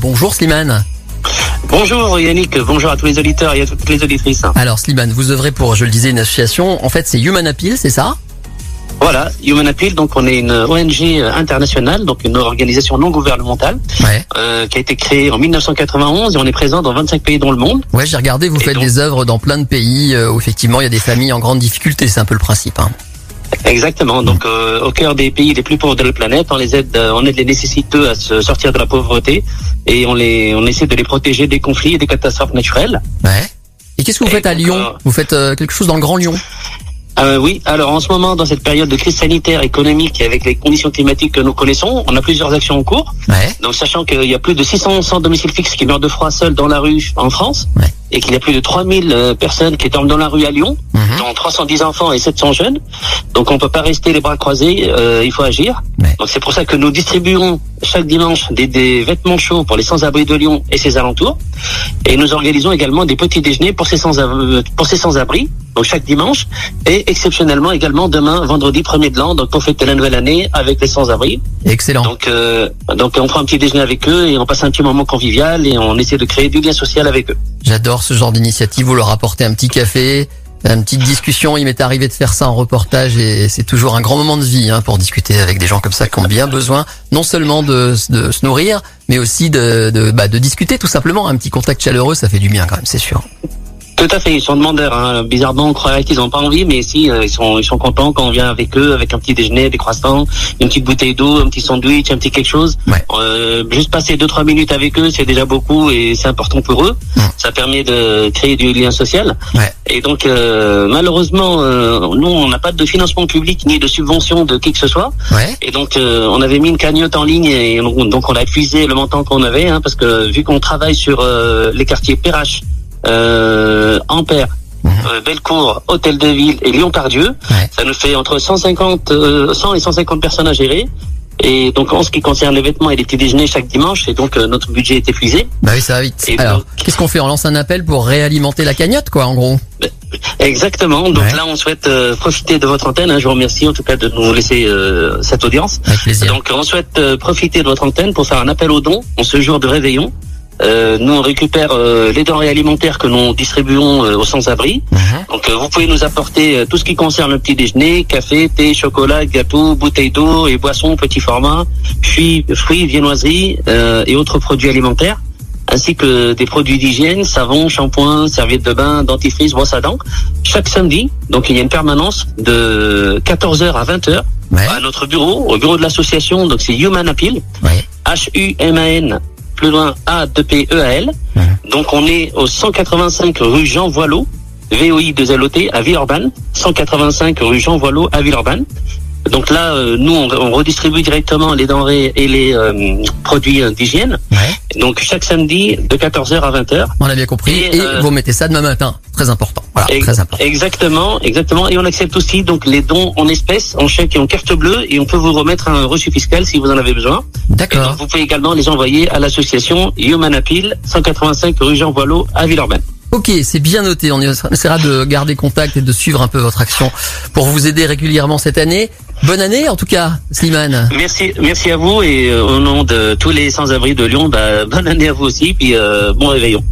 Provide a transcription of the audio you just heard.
Bonjour Slimane. Bonjour Yannick, bonjour à tous les auditeurs et à toutes les auditrices. Alors Slimane, vous œuvrez pour, je le disais, une association. En fait, c'est Human Appeal, c'est ça? Voilà, Human Appeal, donc on est une ONG internationale, donc une organisation non gouvernementale, Ouais. euh, qui a été créée en 1991 et on est présent dans 25 pays dans le monde. Ouais, j'ai regardé, vous Et faites donc- des œuvres dans plein de pays euh, où effectivement il y a des familles en grande difficulté, c'est un peu le principe. Hein. Exactement, donc euh, au cœur des pays les plus pauvres de la planète, on les aide, euh, on aide les nécessiteux à se sortir de la pauvreté et on les, on essaie de les protéger des conflits et des catastrophes naturelles. Ouais. Et qu'est-ce que vous Et faites à Lyon euh, Vous faites euh, quelque chose dans le Grand Lyon Euh, oui, alors en ce moment, dans cette période de crise sanitaire, économique et avec les conditions climatiques que nous connaissons, on a plusieurs actions en cours. Ouais. Donc sachant qu'il y a plus de 600 sans domicile fixe qui meurent de froid seuls dans la rue en France, Ouais. et qu'il y a plus de 3000 euh, personnes qui dorment dans la rue à Lyon. Dont 310 enfants et 700 jeunes. Donc on peut pas rester les bras croisés, euh, il faut agir. Ouais. Donc c'est pour ça que nous distribuons chaque dimanche des, des vêtements chauds pour les sans-abri de Lyon et ses alentours. Et nous organisons également des petits déjeuners pour ces sans-abri, pour ces sans-abri, donc chaque dimanche, et exceptionnellement également demain, vendredi 1er de l'an, donc pour fêter la nouvelle année avec les sans-abri. Excellent. Donc, euh, donc on prend un petit déjeuner avec eux et on passe un petit moment convivial et on essaie de créer du lien social avec eux. J'adore ce genre d'initiative. Vous leur apportez un petit café, une petite discussion. Il m'est arrivé de faire ça en reportage et c'est toujours un grand moment de vie hein, pour discuter avec des gens comme ça qui ont bien besoin non seulement de, de se nourrir, mais aussi de, de, bah, de discuter tout simplement. Un petit contact chaleureux, ça fait du bien quand même, c'est sûr. Tout à fait, ils sont demandeurs. Hein. Bizarrement, on croirait qu'ils n'ont pas envie, mais si, euh, ils sont ils sont contents quand on vient avec eux, avec un petit déjeuner, des croissants, une petite bouteille d'eau, un petit sandwich, un petit quelque chose. Ouais. Euh, juste passer deux trois minutes avec eux, c'est déjà beaucoup et c'est important pour eux. Ça permet de créer du lien social. Ouais. Et donc, euh, malheureusement, euh, nous, on n'a pas de financement public ni de subvention de qui que ce soit. Ouais. Et donc, euh, on avait mis une cagnotte en ligne et on- donc on a épuisé le montant qu'on avait, hein, parce que vu qu'on travaille sur euh, les quartiers Perrache, euh, Ampère, euh, Bellecour, Hôtel de Ville et Lyon-Pardieu, Ouais. ça nous fait entre 150, euh, 100 et 150 personnes à gérer. Et donc, en ce qui concerne les vêtements et les petits déjeuners chaque dimanche, et donc euh, notre budget est épuisé. Bah oui, ça va vite. Et Alors, donc- qu'est-ce qu'on fait? On lance un appel pour réalimenter la cagnotte, quoi, en gros. Exactement. Donc Ouais. là, on souhaite euh, profiter de votre antenne. hein. Je vous remercie en tout cas de nous laisser euh, cette audience. Avec plaisir. Donc on souhaite euh, profiter de votre antenne pour faire un appel aux dons en ce jour de réveillon. Euh, nous on récupère euh, les denrées alimentaires que nous distribuons euh, aux sans-abri. Mhm. Donc euh, vous pouvez nous apporter euh, tout ce qui concerne le petit déjeuner, café, thé, chocolat, gâteau, bouteilles d'eau et boissons petit format, puis fruits, viennoiseries euh, et autres produits alimentaires, ainsi que des produits d'hygiène, savon, shampoing, serviettes de bain, dentifrice, brosse à dents. Chaque samedi, donc il y a une permanence de 14h à 20h Ouais. à notre bureau, au bureau de l'association. Donc c'est Human Appeal. Ouais. H-U-M-A-N, plus loin A-2-P-E-A-L. Mhm. Donc on est au 185 rue Jean Voileau, VOI 2 LOT à Villeurbanne, 185 rue Jean Voileau à Villeurbanne. Donc là, euh, nous, on, on redistribue directement les denrées et les euh, produits d'hygiène. Ouais. Donc chaque samedi de 14h à 20h. On a bien compris. Et, Et, euh, vous mettez ça demain matin. Très important. Voilà, Ex- très important. Exactement, exactement. Et on accepte aussi donc les dons en espèces, en chèque et en carte bleue, et on peut vous remettre un reçu fiscal si vous en avez besoin. D'accord. vous pouvez également les envoyer à l'association Human Appeal, 185 rue Jean Voileau à Villeurbanne. Ok, c'est bien noté. On essaiera de garder contact et de suivre un peu votre action pour vous aider régulièrement cette année. Bonne année en tout cas, Slimane. Merci, merci à vous et euh, au nom de tous les sans-abri de Lyon, bah, bonne année à vous aussi, puis euh, bon réveillon.